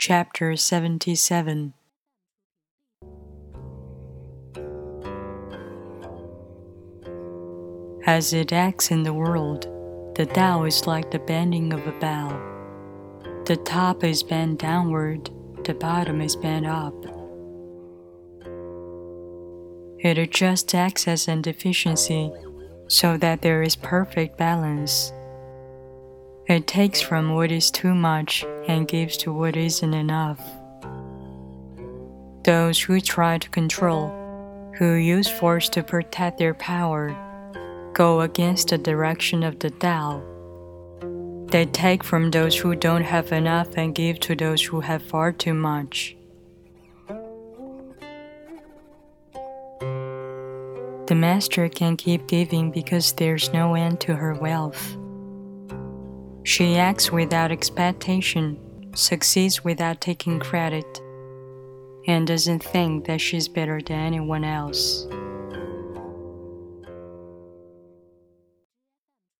Chapter 77 As it acts in the world, the Tao is like the bending of a bow. The top is bent downward, the bottom is bent up. It adjusts excess and deficiency so that there is perfect balance. It takes from what is too much and gives to what isn't enough. Those who try to control, who use force to protect their power, go against the direction of the Tao. They take from those who don't have enough and give to those who have far too much. The master can keep giving because there's no end to her wealth. She acts without expectation, succeeds without taking credit, and doesn't think that she's better than anyone else.